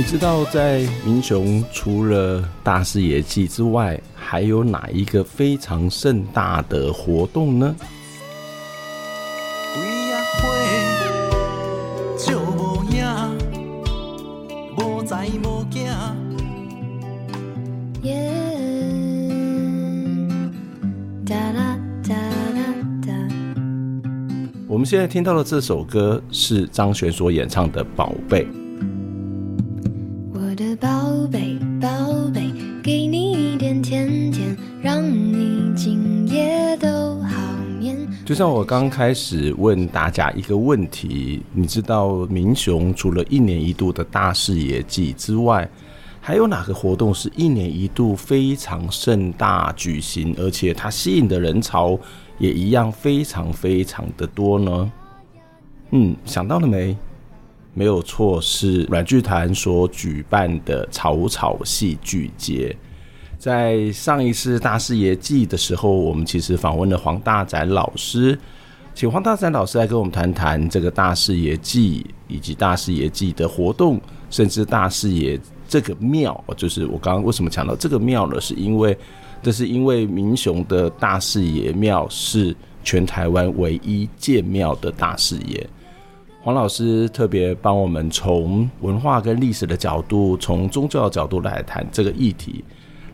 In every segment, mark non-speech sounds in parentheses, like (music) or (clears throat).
你知道在民雄除了大视野祭之外，还有哪一个非常盛大的活动呢？我们现在听到的这首歌是张悬所演唱的《宝贝》。像我刚开始问大家一个问题，你知道民雄除了一年一度的大视野祭之外，还有哪个活动是一年一度非常盛大举行，而且它吸引的人潮也一样非常非常的多呢？嗯，想到了没？没有错，是软剧团所举办的草草戏剧节。在上一次大视野祭的时候，我们其实访问了黄大展老师，请黄大展老师来跟我们谈谈这个大视野祭以及大视野祭的活动，甚至大视野这个庙，就是我刚刚为什么强调这个庙呢？是因为这是因为民雄的大视野庙是全台湾唯一建庙的大视野。黄老师特别帮我们从文化跟历史的角度，从宗教的角度来谈这个议题。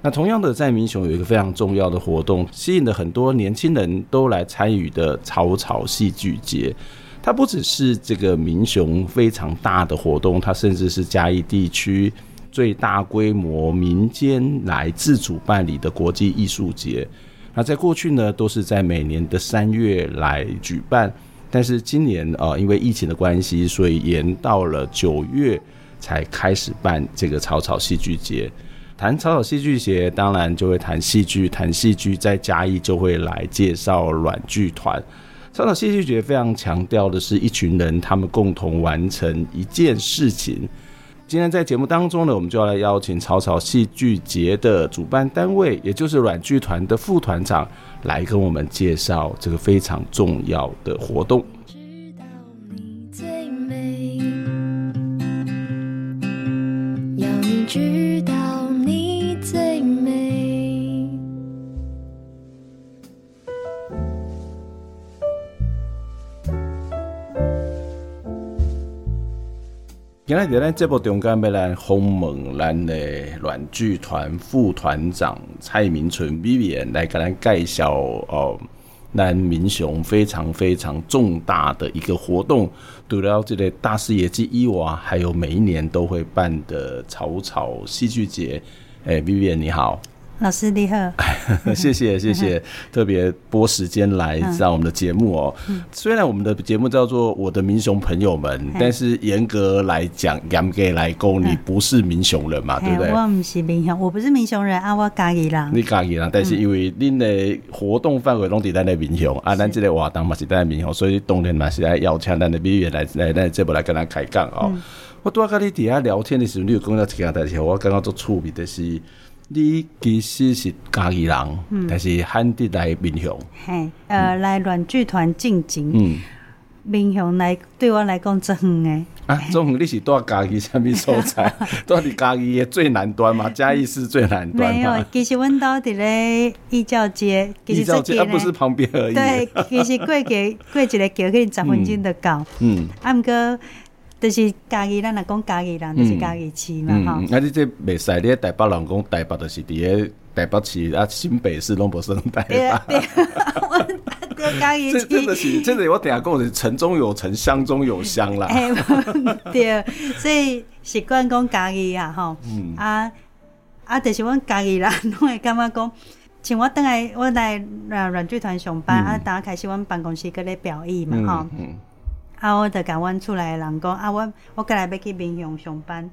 那同样的，在民雄有一个非常重要的活动，吸引了很多年轻人都来参与的草草戏剧节。它不只是这个民雄非常大的活动，它甚至是嘉义地区最大规模民间来自主办理的国际艺术节。那在过去呢，都是在每年的三月来举办。但是今年啊、呃，因为疫情的关系，所以延到了九月才开始办这个草草戏剧节。谈草草戏剧节，当然就会谈戏剧，谈戏剧再加一就会来介绍阮剧团。草草戏剧节非常强调的是一群人，他们共同完成一件事情。今天在节目当中呢，我们就要来邀请草草戏剧节的主办单位，也就是阮剧团的副团长。来跟我们介绍这个非常重要的活动。要你知道今天在这部中间要来访问咱的阮剧团副团长蔡明纯 Vivian 来跟咱介绍哦，咱民雄非常非常重大的一个活动，除了这个大事业之一外，还有每一年都会办的草草戏剧节。哎，Vivian 你好。老师你好，谢谢谢谢，特别拨时间来上我们的节目哦。虽然我们的节目叫做《我的民雄朋友们》，但是严格来讲，严格来讲，你不是民雄人嘛，对不对？我不是民雄，我不是民雄人啊，我嘉义人。你嘉义人，但是因为恁的活动范围拢在咱的民雄啊，咱这个活动嘛是在民雄，所以当天嘛是来邀请咱的委员来来来这部来跟咱开讲哦。我拄仔跟你底下聊天的时候，你有讲到一件代志，我刚刚做趣味的是。你其实是嘉义人，嗯、但是汉地来民雄，嘿，呃，嗯、来软剧团进京，嗯，民雄来对我来讲真远诶。啊，中远你是住家己 (laughs) 什么所在？住伫嘉义的最南端嘛？嘉义市最南端。没有，其实阮到伫咧义教街，义教街啊，不是旁边而已。对，其实过个过一个桥，可以十分钟就到。嗯，啊，毋过。就是家己，咱来讲家己人，就是家己市嘛，哈。啊，你这袂使，你台北人讲台北，就是伫个台北市啊，新北市拢无算台北。对对，(laughs) 我嘉义市。这真的是，真的我等下讲是城中有城，乡中有乡啦。(laughs) 对，所以习惯讲嘉义啊，吼。嗯。啊啊，就是阮嘉义人拢会感觉讲，像我等来我来软软剧团上班啊，打开始阮办公室搁咧表演嘛，哈。嗯。啊！我就甲阮厝内的人讲啊，我我过来要去民雄上班。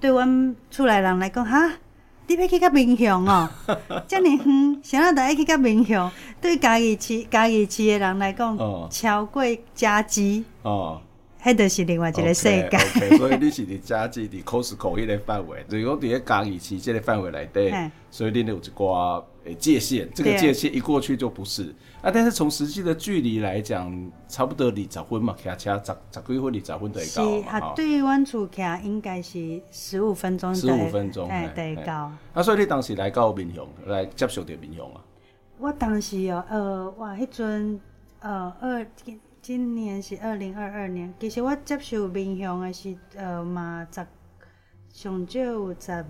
对阮厝内人来讲，哈，你要去甲民雄哦，(laughs) 遮尔远，谁人都爱去甲民雄，对家己市家己市的人来讲，哦超过家己，哦，迄就是另外一个世界。OK，, okay (laughs) 所以你是伫家己伫 Costco 迄个范围，就是讲伫个嘉义市这个范围内底，所以你有一寡诶界限，这个界限一过去就不是啊。但是从实际的距离来讲，差不多二十分嘛，骑车十十几分二十分就会到。是啊，对于阮厝徛应该是十五分钟。十五分钟，哎，对，到。啊，所以你当时来到民雄来接受着民雄啊？我当时哦，呃，哇，迄阵呃二今今年是二零二二年，其实我接受面向的是呃嘛十上少有十二。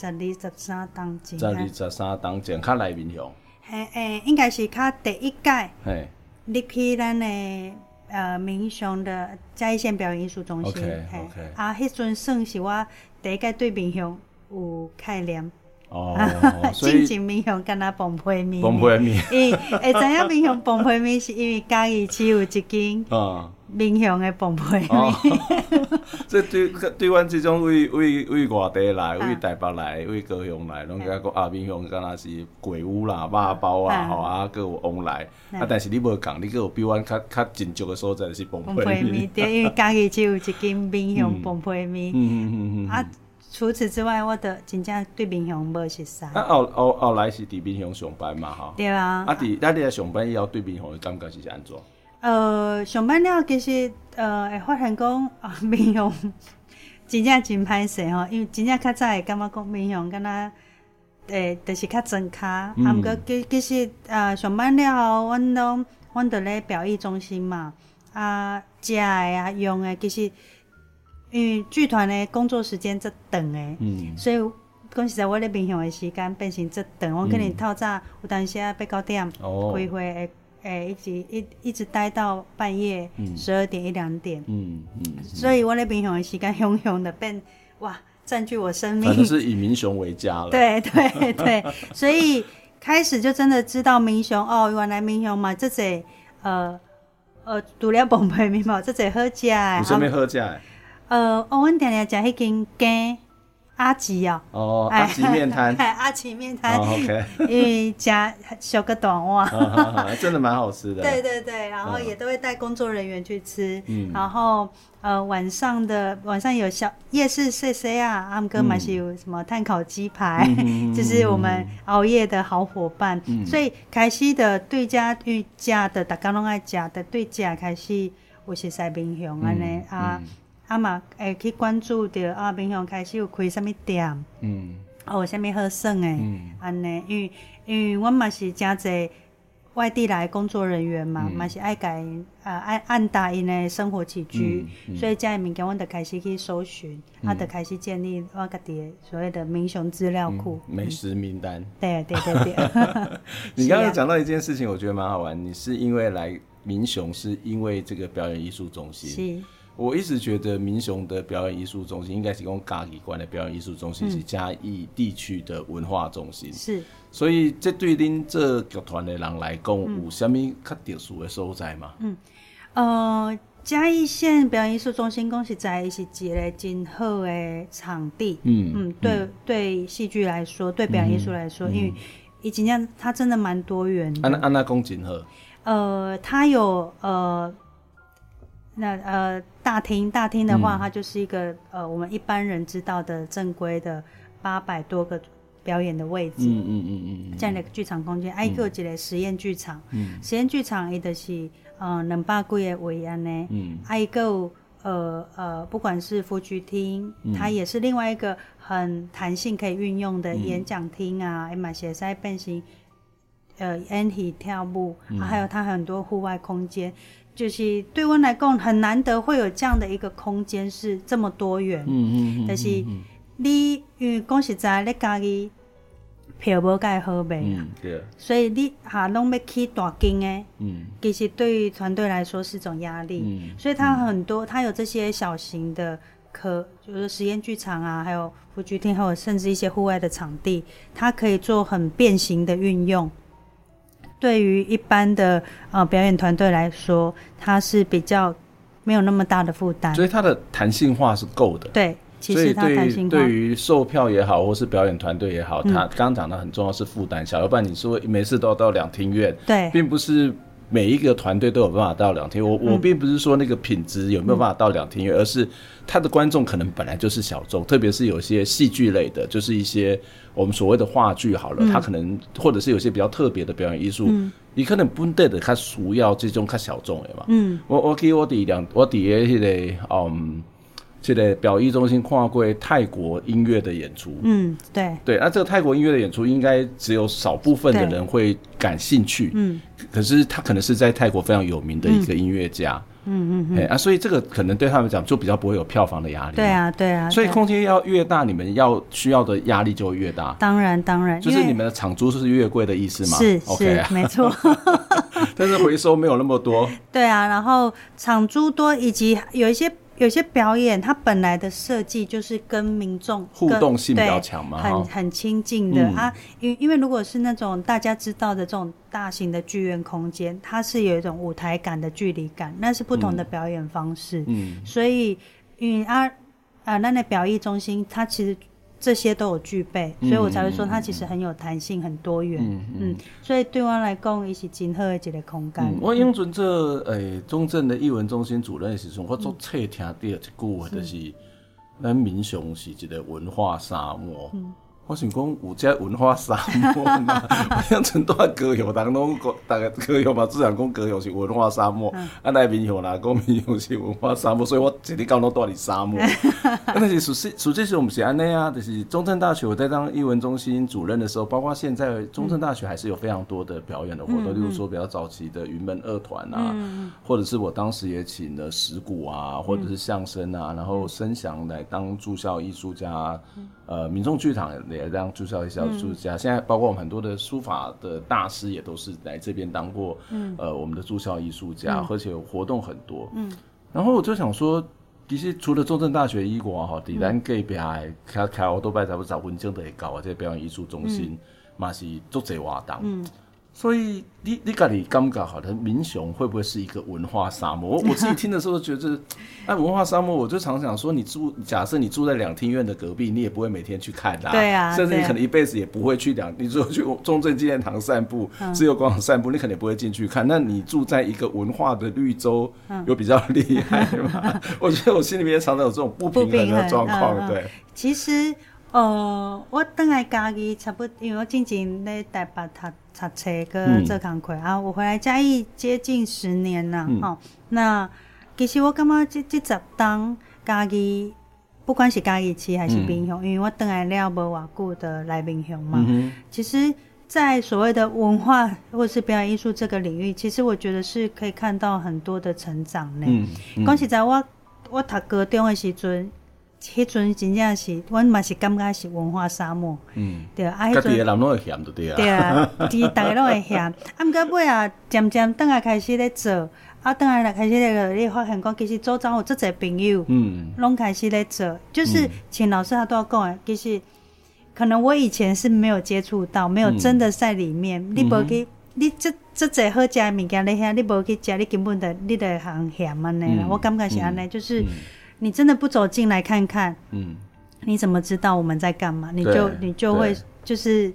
十二十三当前，十二十三当前，较来面向。嘿，诶，应该是较第一届。嘿，入去咱的呃民雄的嘉义县表演艺术中心。OK OK。啊，迄阵算是我第一届对面向有概念。哦，(laughs) 进前面向敢若崩皮面。崩皮面。伊会知影面向崩皮面，是因为家己只有一间。(laughs) 嗯。民雄的崩皮面。(laughs) 这对对阮这种为为为外地来、为台北来、为高雄来，拢甲讲啊，民雄敢若是鬼屋啦、肉包啊，吼啊，各有往来。啊，但是你无讲，你各有比阮较较近足的所在是崩皮面。对，因为家己只有一间面向崩皮面。嗯嗯嗯嗯。啊，除此之外，我的真正对民雄无熟悉。啊，后后后来是伫民雄上班嘛，吼。对啊。啊，伫那，你来上班以后，对民雄的感觉是安怎？呃，上班了其实呃会发现讲 (laughs) 啊，民雄真正真歹势吼，因为真正较早会感觉讲民雄敢若诶，就是较真卡，嗯、啊，毋过其其实呃上班了后，阮拢阮伫咧表艺中心嘛，啊，食诶啊，用诶，其实因为剧团的工作时间则长诶，嗯，所以讲实在，我咧民雄的时间变成则长，我可能透早有当时啊八九点开会诶。诶、欸，一直一一直待到半夜十二点一两点，嗯嗯，嗯，所以我咧民雄的时间汹汹的变哇，占据我生命，反正是以民雄为家了。对对对，所以开始就真的知道民雄哦，原来民雄嘛，这这呃呃，除了崩皮面嘛，这这好食诶，有啥物好食诶？呃，我阮定定食迄间羹。阿吉啊，哦，阿吉面摊，(laughs) 阿吉面摊，OK，(laughs) 因为加小个短袜，(laughs) 真的蛮好吃的。对对对，然后也都会带工作人员去吃，嗯，然后呃晚上的晚上有小夜市 C C 啊，阿姆哥嘛是有什么碳烤鸡排，就是我们熬夜的好伙伴，所以开始的对家对家的大家拢爱食的对家开始有熟悉民雄安尼啊。啊嘛，会去关注着啊，民雄开始有开啥物店，嗯，哦，啥物好耍诶，安尼、嗯，因为因为阮嘛是诚侪外地来工作人员嘛，嘛、嗯、是爱甲因啊爱按答因诶生活起居，嗯嗯、所以遮个物件，阮着开始去搜寻，嗯、啊，着开始建立我家己诶所谓的民雄资料库、嗯、美食名单。对对对对。(laughs) (laughs) 你刚刚讲到一件事情，我觉得蛮好玩。你是因为来民雄，是因为这个表演艺术中心。是。我一直觉得民雄的表演艺术中心应该是讲嘉义县的表演艺术中心，嗯、是嘉义地区的文化中心。是，所以这对恁这剧团的人来讲，嗯、有什么较特殊的所在吗？嗯，呃，嘉义县表演艺术中心，讲实在是一个真好的场地。嗯嗯，对嗯对，戏剧来说，对表演艺术来说，嗯、因为以前讲它真的蛮多元的。安安那讲真好。呃，它有呃。那呃，大厅大厅的话，它就是一个、嗯、呃，我们一般人知道的正规的八百多个表演的位置，嗯嗯嗯嗯，这样的剧场空间。还有一个实验剧场，嗯，实验剧场伊就是呃两百几个位安呢，嗯，还有一个呃呃，不管是夫剧厅，嗯、它也是另外一个很弹性可以运用的演讲厅啊，哎嘛写在变形，呃，演戏跳舞，嗯、还有它很多户外空间。就是对我来讲很难得会有这样的一个空间是这么多元，嗯嗯嗯，但是你因为讲实在你家己票无介好卖，嗯对，所以你哈拢要去大间的，嗯，其实对于团队来说是种压力，嗯，所以它很多它有这些小型的可就是实验剧场啊，还有夫剧厅，还有甚至一些户外的场地，它可以做很变形的运用。对于一般的呃表演团队来说，它是比较没有那么大的负担，所以它的弹性化是够的。对，其实它弹性化。对于售票也好，或是表演团队也好，它刚刚讲的很重要是负担小，要不然你说每次都要到两厅院，对，并不是。每一个团队都有办法到两天，我我并不是说那个品质有没有办法到两厅院，而是他的观众可能本来就是小众，特别是有些戏剧类的，就是一些我们所谓的话剧好了，他可能或者是有些比较特别的表演艺术，你可能不对的，他主要这种看小众的嘛。嗯，我我给我的两我第一个嗯。这个表艺中心跨过泰国音乐的演出，嗯，对，对，那这个泰国音乐的演出应该只有少部分的人会感兴趣，嗯，可是他可能是在泰国非常有名的一个音乐家，嗯嗯嗯，啊，所以这个可能对他们讲就比较不会有票房的压力，对啊对啊，所以空间要越大，你们要需要的压力就会越大，当然当然，就是你们的场租是越贵的意思嘛？是是没错，(laughs) 但是回收没有那么多，对啊，然后场租多以及有一些。有些表演，它本来的设计就是跟民众互动性比较强嘛，很很亲近的、嗯、啊。因因为如果是那种大家知道的这种大型的剧院空间，它是有一种舞台感的距离感，那是不同的表演方式。嗯，所以因为啊啊，那那表演中心它其实。这些都有具备，所以我才会说它其实很有弹性、很多元。嗯所以对我来讲，也是真好的一个空间。我永准这诶中正的艺文中心主任的时候，我做册听到一句话，就是咱民雄是一个文化沙漠。嗯我想讲有这文化沙漠嘛？(laughs) 我想从多高雄当中讲，大概高雄嘛，自然讲高雄是文化沙漠。啊，来民雄啦，讲民雄是文化沙漠，所以我一直讲拢住伫沙漠。(laughs) 但是实际实际是我们是安内啊，就是中正大学我在当艺文中心主任的时候，包括现在中正大学还是有非常多的表演的活动，例如说比较早期的云门二团啊，或者是我当时也请了石鼓啊，或者是相声啊，然后声响来当驻校艺术家。呃，民众剧场也这样驻校艺术家，现在包括我们很多的书法的大师也都是来这边当过，嗯，呃，我们的驻校艺术家，而且活动很多，嗯，然后我就想说，其实除了中正大学医国哈，底南隔壁还开开好多摆，咱们找文静的也搞啊，这表演艺术中心嘛是做这活动，嗯。所以你你感觉感觉好的民雄会不会是一个文化沙漠？我 (laughs) 我自己听的时候觉得，哎，文化沙漠，我就常想说，你住假设你住在两厅院的隔壁，你也不会每天去看的，(laughs) 对啊，甚至你可能一辈子也不会去两，你只有去中正纪念堂散步，自由广场散步，你肯定不会进去看。那你住在一个文化的绿洲，有比较厉害吗？(laughs) 我觉得我心里面常常有这种不平衡的状况，对。其实。呃，我等来嘉义差不多，因为我之前在台北读读册个做工课啊，我回来嘉义接近十年啦，吼、嗯哦。那其实我感觉这这十当嘉义，不管是嘉义市还是民雄，嗯、因为我等来了无偌久的来民雄嘛。嗯、其实，在所谓的文化或是表演艺术这个领域，其实我觉得是可以看到很多的成长呢。讲、实在我，我我读高中的时阵。迄阵真正是，阮嘛是感觉是文化沙漠，嗯，对啊。迄阵，家己的人拢会嫌就对啊。对啊，其实大家拢会嫌。(laughs) 啊，毋过尾啊，渐渐等下开始咧做，啊，等下来开始咧个，你发现讲其实周遭有足侪朋友，嗯，拢开始咧做，就是请老师他都要讲诶，其实可能我以前是没有接触到，没有真的在里面。嗯、你无去，你这这侪好食诶物件咧遐，你无去食，你根本的你会通嫌安尼啦。我感觉是安尼，就是。你真的不走进来看看，嗯，你怎么知道我们在干嘛？你就你就会就是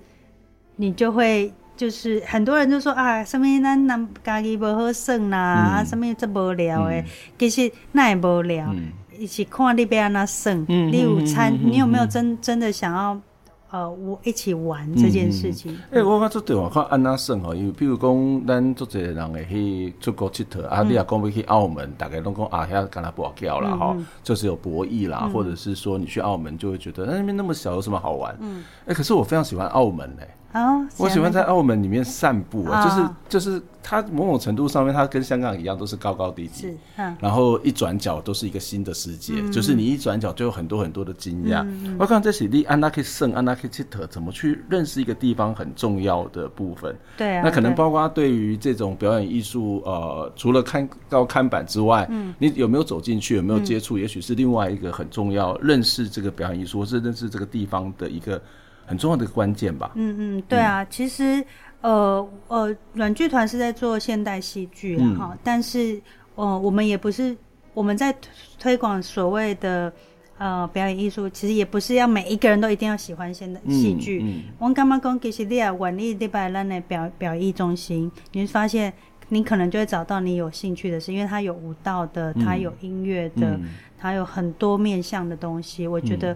你就会就是很多人就说啊，什么咱咱家己无好耍啦，啊，什么这无聊诶，其实那也无聊，一起看你要安怎耍，你有参，你有没有真真的想要？呃，我一起玩这件事情。哎、嗯嗯欸，我看这对我看安那算吼，因为比如讲，咱做这人会去出国佚佗，啊，你也讲要去澳门，大概拢讲啊，遐干那博缴啦哈，就是有博弈啦，嗯、或者是说你去澳门就会觉得那边那么小，有什么好玩？嗯，哎、欸，可是我非常喜欢澳门嘞、欸。哦，我喜欢在澳门里面散步啊，就是就是它某种程度上面，它跟香港一样，都是高高低低，是，然后一转角都是一个新的世界，就是你一转角就有很多很多的惊讶。我看这是你安娜可以胜，安娜可以切特，怎么去认识一个地方很重要的部分。对啊，那可能包括对于这种表演艺术，呃，除了看到看板之外，嗯，你有没有走进去，有没有接触，也许是另外一个很重要认识这个表演艺术，或是认识这个地方的一个。很重要的关键吧。嗯嗯，对啊，嗯、其实呃呃，软剧团是在做现代戏剧哈，嗯、但是呃，我们也不是我们在推广所谓的呃表演艺术，其实也不是要每一个人都一定要喜欢现代戏剧。嗯嗯、我刚刚讲，其实你要愿意礼拜咱的表表艺中心，你会发现你可能就会找到你有兴趣的事，因为它有舞蹈的，它有音乐的，嗯、它有很多面向的东西。我觉得，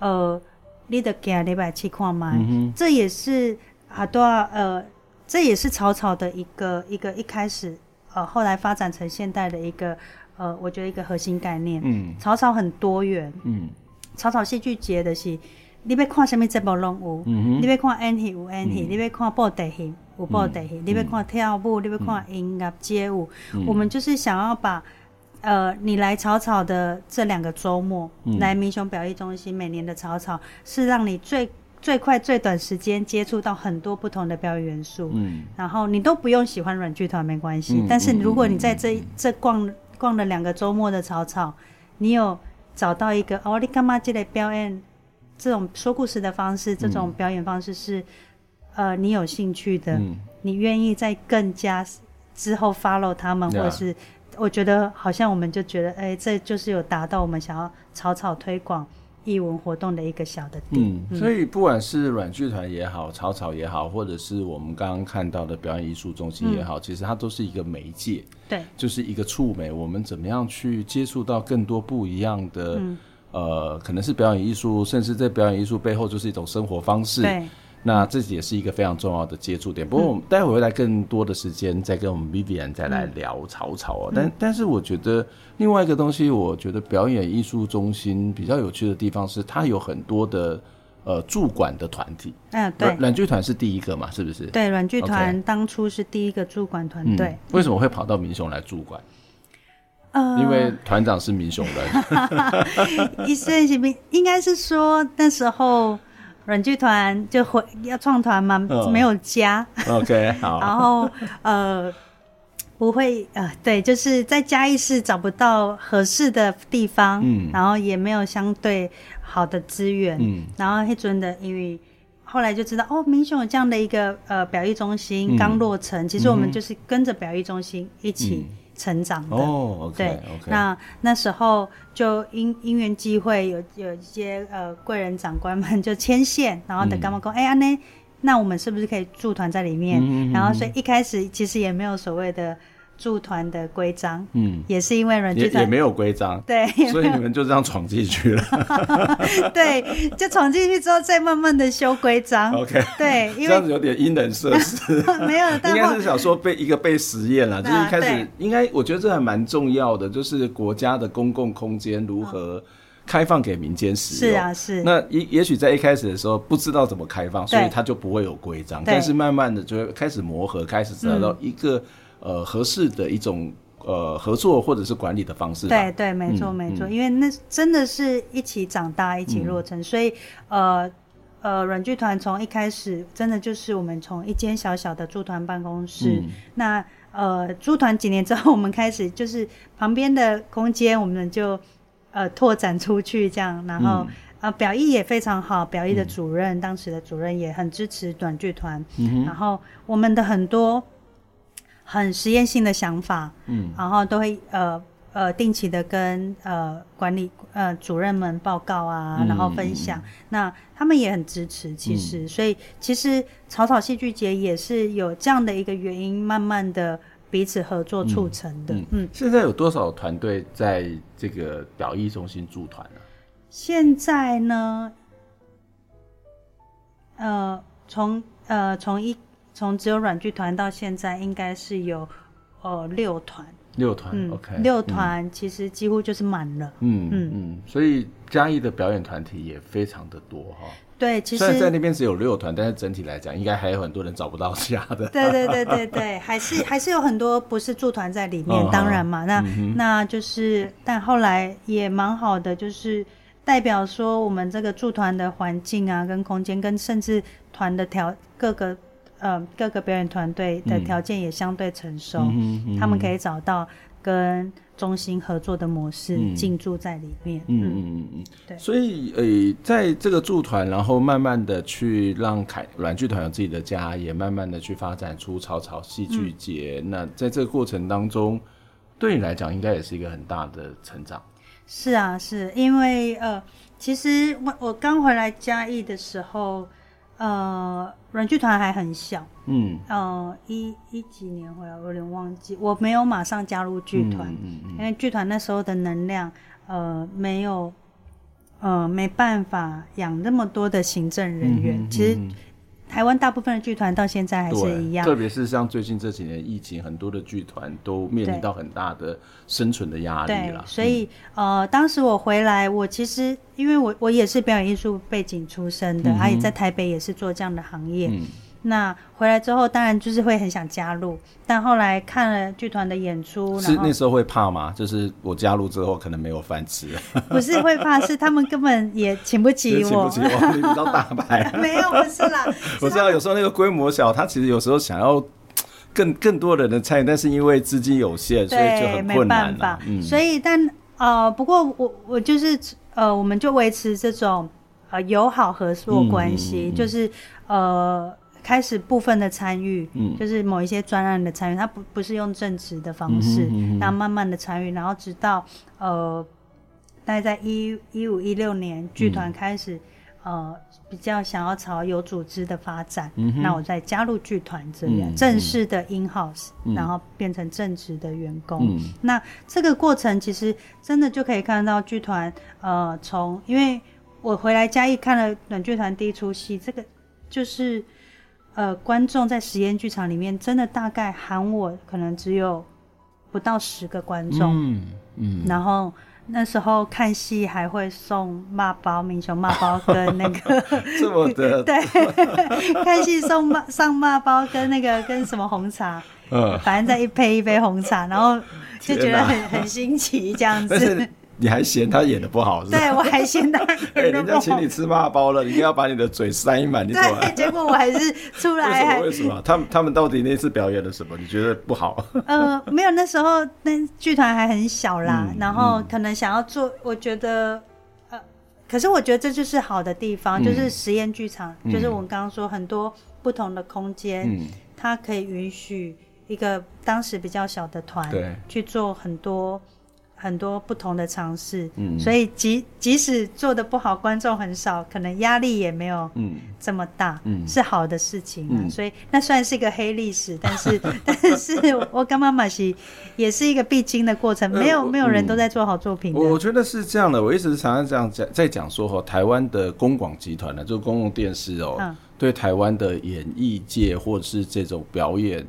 嗯、呃，你得给礼拜去看嘛，嗯、这也是啊，多呃，这也是草草的一个一个一开始。呃，后来发展成现代的一个，呃，我觉得一个核心概念。嗯，草草很多元。嗯，草草戏剧节的是，你要看什么节目拢有。嗯。你要看演戏有演戏，你要看布袋戏有布袋戏，你要看跳舞，你要看音乐街舞。我们就是想要把，呃，你来草草的这两个周末，来民雄表艺中心每年的草草，是让你最。最快最短时间接触到很多不同的表演元素，嗯，然后你都不用喜欢软剧团没关系，嗯、但是如果你在这、嗯、这逛逛了两个周末的草草，你有找到一个奥利干嘛这类表演？这种说故事的方式，这种表演方式是、嗯、呃你有兴趣的，嗯、你愿意再更加之后 follow 他们，嗯、或者是我觉得好像我们就觉得哎，这就是有达到我们想要草草推广。艺文活动的一个小的点，嗯，所以不管是软剧团也好，草草也好，或者是我们刚刚看到的表演艺术中心也好，嗯、其实它都是一个媒介，对，就是一个触媒。我们怎么样去接触到更多不一样的，嗯、呃，可能是表演艺术，甚至在表演艺术背后就是一种生活方式，对。那这也是一个非常重要的接触点。不过我们 (laughs) 待会会来更多的时间再跟我们 Vivian 再来聊草草哦。但但是我觉得另外一个东西，我觉得表演艺术中心比较有趣的地方是，它有很多的呃驻馆的团体。嗯，对。软剧团是第一个嘛？是不是？对，软剧团当初是第一个驻馆团队。为什么会跑到民雄来驻馆？呃，因为团长是民雄人。意思是应该是说那时候。软剧团就回要创团嘛，哦、没有家。OK，(laughs) 好。然后呃，不会呃，对，就是在嘉义市找不到合适的地方，嗯，然后也没有相对好的资源，嗯，然后黑尊的，因为后来就知道哦，民雄有这样的一个呃表艺中心刚落成，嗯、其实我们就是跟着表艺中心一起。嗯成长的哦，oh, okay, 对，okay. 那那时候就因因缘机会有有一些呃贵人长官们 (laughs) 就牵线，然后等干嘛说，哎呀呢，那我们是不是可以驻团在里面？然后所以一开始其实也没有所谓的。驻团的规章，嗯，也是因为软剧团。也没有规章，对，所以你们就这样闯进去。了，(laughs) 对，就闯进去之后再慢慢的修规章，OK，对，因为这样子有点因人设施，(laughs) 没有，但应该是想说被一个被实验了，就是一开始应该我觉得这还蛮重要的，就是国家的公共空间如何开放给民间使用，是啊，是，那也也许在一开始的时候不知道怎么开放，所以它就不会有规章，但是慢慢的就会开始磨合，开始找到一个。呃，合适的一种呃合作或者是管理的方式。对对，没错、嗯、没错，因为那真的是一起长大，一起落成，嗯、所以呃呃，软剧团从一开始真的就是我们从一间小小的驻团办公室，嗯、那呃驻团几年之后，我们开始就是旁边的空间，我们就呃拓展出去这样，然后、嗯、呃表意也非常好，表意的主任、嗯、当时的主任也很支持短剧团，嗯、然后我们的很多。很实验性的想法，嗯，然后都会呃呃定期的跟呃管理呃主任们报告啊，嗯、然后分享。嗯、那他们也很支持，其实，嗯、所以其实草草戏剧节也是有这样的一个原因，慢慢的彼此合作促成的。嗯现在有多少团队在这个表艺中心驻团呢？现在呢，呃，从呃从一。从只有软剧团到现在，应该是有呃六团，六团，OK，六团其实几乎就是满了，嗯嗯嗯，所以嘉义的表演团体也非常的多哈。对，其实虽然在那边只有六团，但是整体来讲，应该还有很多人找不到家的。对对对对对，(laughs) 还是还是有很多不是驻团在里面，当然嘛，那那就是，但后来也蛮好的，就是代表说我们这个驻团的环境啊，跟空间，跟甚至团的条各个。呃，各个表演团队的条件也相对成熟，嗯嗯、他们可以找到跟中心合作的模式，进驻在里面。嗯嗯嗯嗯，对。所以，呃，在这个驻团，然后慢慢的去让凯软剧团有自己的家，也慢慢的去发展出草草戏剧节。嗯、那在这个过程当中，对你来讲，应该也是一个很大的成长。是啊，是因为呃，其实我我刚回来嘉义的时候，呃，软剧团还很小，嗯，呃，一一几年回来，我有点忘记，我没有马上加入剧团，嗯嗯嗯因为剧团那时候的能量，呃，没有，呃，没办法养那么多的行政人员，其实。台湾大部分的剧团到现在还是一样，特别是像最近这几年疫情，很多的剧团都面临到很大的生存的压力了。所以、嗯、呃，当时我回来，我其实因为我我也是表演艺术背景出身的，而且、嗯、在台北也是做这样的行业。嗯那回来之后，当然就是会很想加入，但后来看了剧团的演出，是那时候会怕吗？就是我加入之后可能没有饭吃。(laughs) 不是会怕，是他们根本也请不起我。请不起我，你比较大牌。(laughs) 没有，不是啦。(laughs) 我知道有时候那个规模小，他其实有时候想要更更多人的参与，但是因为资金有限，所以就很困难。没办法。嗯、所以但呃，不过我我就是呃，我们就维持这种呃友好合作关系，嗯嗯嗯就是呃。开始部分的参与，嗯，就是某一些专案的参与，他不不是用正职的方式，嗯、哼哼哼。然后慢慢的参与，然后直到呃，大概在一一五一六年，剧团开始、嗯、呃比较想要朝有组织的发展，嗯、那我再加入剧团这样、嗯、正式的 in house，、嗯、然后变成正职的员工。嗯、那这个过程其实真的就可以看到剧团呃从，因为我回来嘉义看了短剧团第一出戏，这个就是。呃，观众在实验剧场里面，真的大概喊我，可能只有不到十个观众。嗯嗯。然后那时候看戏还会送骂包、明雄骂包跟那个 (laughs) 这么的 (laughs) 对，(laughs) 看戏送骂上骂包跟那个跟什么红茶，嗯，反正再一杯一杯红茶，然后就觉得很很新奇这样子。你还嫌他演的不好是吧？对，我还嫌他 (laughs) 演的不好。人家请你吃骂包了，你一定要把你的嘴塞满，你怎么？结果我还是出来。(laughs) 为什么？为什么？他们他们到底那次表演了什么？你觉得不好？(laughs) 呃，没有，那时候那剧团还很小啦，嗯、然后可能想要做，我觉得呃，可是我觉得这就是好的地方，嗯、就是实验剧场，嗯、就是我们刚刚说很多不同的空间，嗯、它可以允许一个当时比较小的团对去做很多。很多不同的尝试，嗯，所以即即使做的不好，观众很少，可能压力也没有嗯。这么大，嗯，是好的事情，嗯，所以那算是一个黑历史，但是 (laughs) 但是我跟妈妈是也是一个必经的过程，没有没有人都在做好作品。我我觉得是这样的，我一直常常这样讲，在讲说哈，台湾的公广集团呢，就公共电视哦，对台湾的演艺界或者是这种表演，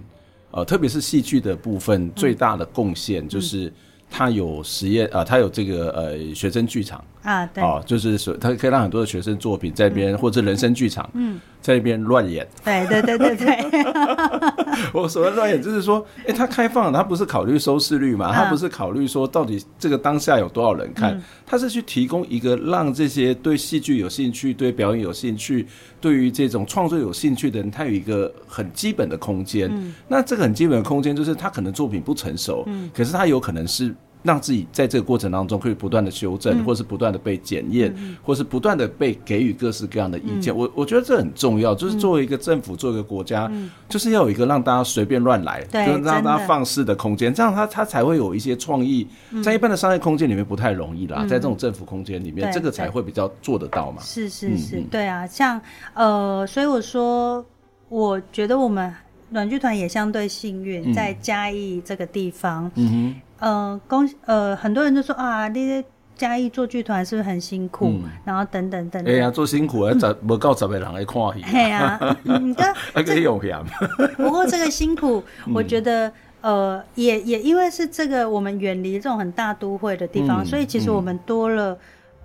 呃，特别是戏剧的部分，最大的贡献就是。他有实验啊，他有这个呃学生剧场。啊，对，哦，就是说他可以让很多的学生作品在那边，嗯、或者人生剧场，嗯，在那边乱演，对对对对对。(laughs) 我所谓乱演，就是说，哎、欸，他开放，他不是考虑收视率嘛，他不是考虑说到底这个当下有多少人看，嗯、他是去提供一个让这些对戏剧有兴趣、对表演有兴趣、对于这种创作有兴趣的人，他有一个很基本的空间。嗯、那这个很基本的空间，就是他可能作品不成熟，嗯，可是他有可能是。让自己在这个过程当中可以不断的修正，嗯、或是不断的被检验，嗯、或是不断的被给予各式各样的意见。嗯、我我觉得这很重要，就是作为一个政府，作为一个国家，嗯、就是要有一个让大家随便乱来，对就是让大家放肆的空间，的这样他他才会有一些创意。嗯、在一般的商业空间里面不太容易啦，嗯、在这种政府空间里面，嗯、这个才会比较做得到嘛。是是是，嗯、对啊，像呃，所以我说，我觉得我们软剧团也相对幸运，在嘉义这个地方，嗯哼。呃，公呃，很多人都说啊，那些嘉义做剧团是不是很辛苦？嗯、然后等等等等。哎呀，做辛苦啊，十无够十个人来看戏。(laughs) 对啊，你看，(laughs) 不过这个辛苦，我觉得、嗯、呃，也也因为是这个我们远离这种很大都会的地方，嗯、所以其实我们多了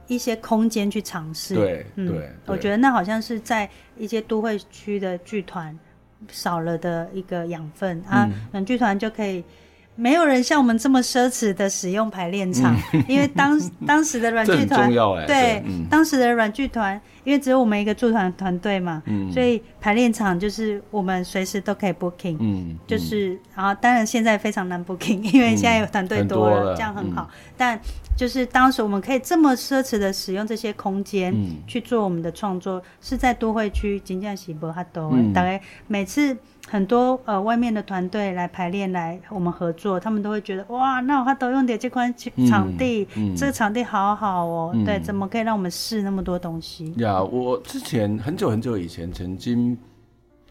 一些空间去尝试。对，嗯，对，我觉得那好像是在一些都会区的剧团少了的一个养分、嗯、啊，软剧团就可以。没有人像我们这么奢侈的使用排练场，(laughs) 因为当 (laughs) 当时的软剧团，对，当时的软剧团因为只有我们一个驻团团队嘛，嗯，所以排练场就是我们随时都可以 booking，嗯，就是然后当然现在非常难 booking，因为现在有团队多了，多了，这样很好，嗯、但就是当时我们可以这么奢侈的使用这些空间去做我们的创作，嗯、是在都会区金匠喜博哈多，大概每次。很多呃外面的团队来排练来我们合作，他们都会觉得哇，那他都用点这块场地，嗯嗯、这个场地好好哦，嗯、对，怎么可以让我们试那么多东西？呀，我之前很久很久以前曾经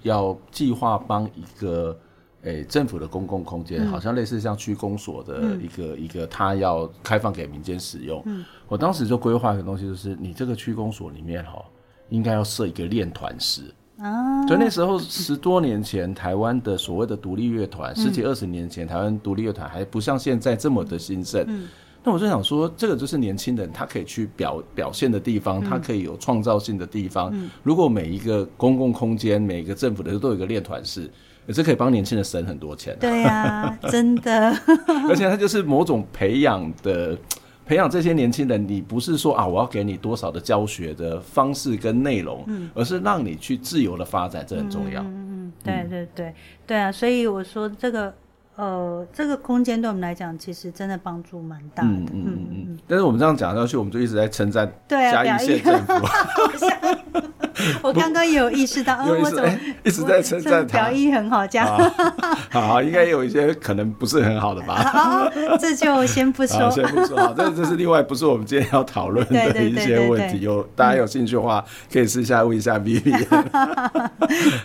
要计划帮一个诶、欸、政府的公共空间，嗯、好像类似像区公所的一个、嗯、一个，他要开放给民间使用。嗯，我当时就规划一个东西，就是你这个区公所里面哈，应该要设一个练团室。啊，所以那时候十多年前，台湾的所谓的独立乐团，十几二十年前，台湾独立乐团还不像现在这么的兴盛。嗯，那我就想说，这个就是年轻人他可以去表表现的地方，他可以有创造性的地方。如果每一个公共空间，每一个政府的都有一个练团室，这可以帮年轻人省很多钱。对呀，真的。(laughs) 而且它就是某种培养的。培养这些年轻人，你不是说啊，我要给你多少的教学的方式跟内容，嗯，而是让你去自由的发展，这很重要。嗯嗯，对对对对啊，所以我说这个。呃，这个空间对我们来讲，其实真的帮助蛮大的。嗯嗯嗯嗯。但是我们这样讲下去，我们就一直在称赞嘉义县政府。(laughs) (laughs) (laughs) 我刚刚也有意识到，嗯，我怎么一直在称赞他？表意很好，这样。好，应该有一些可能不是很好的吧？好 (laughs) 这就先不说，(laughs) 先不说。好，这这是另外不是我们今天要讨论的一些问题。有大家有兴趣的话，可以私下问一下 Vivi。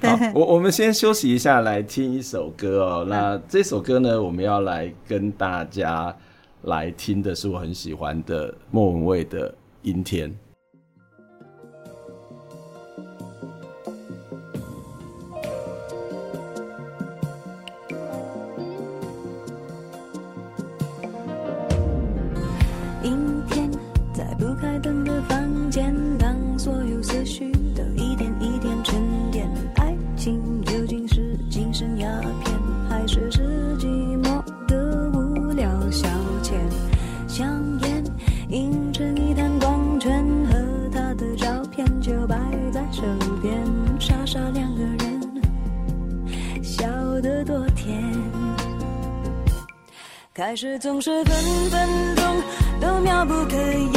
好，我我们先休息一下，来听一首歌哦。那这首。歌呢，我们要来跟大家来听的是我很喜欢的莫文蔚的《阴天》。开始总是分分钟都妙不可言，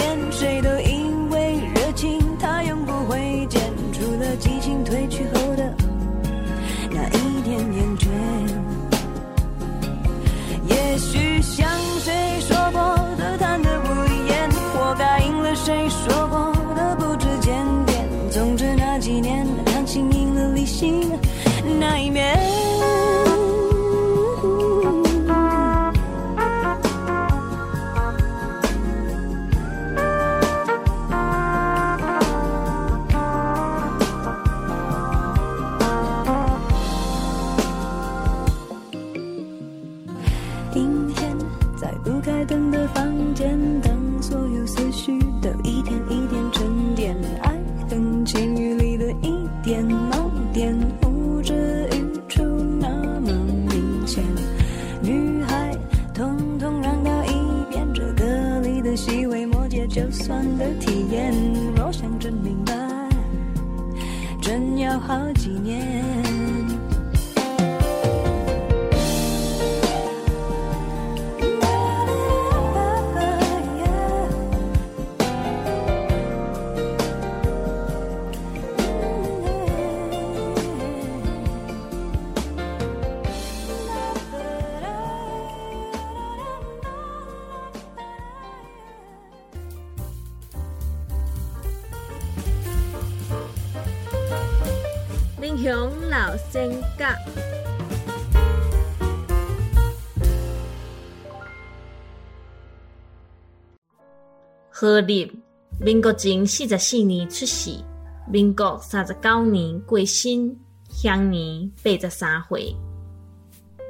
何立，民国前四十四年出世，民国三十九年过身，享年八十三岁。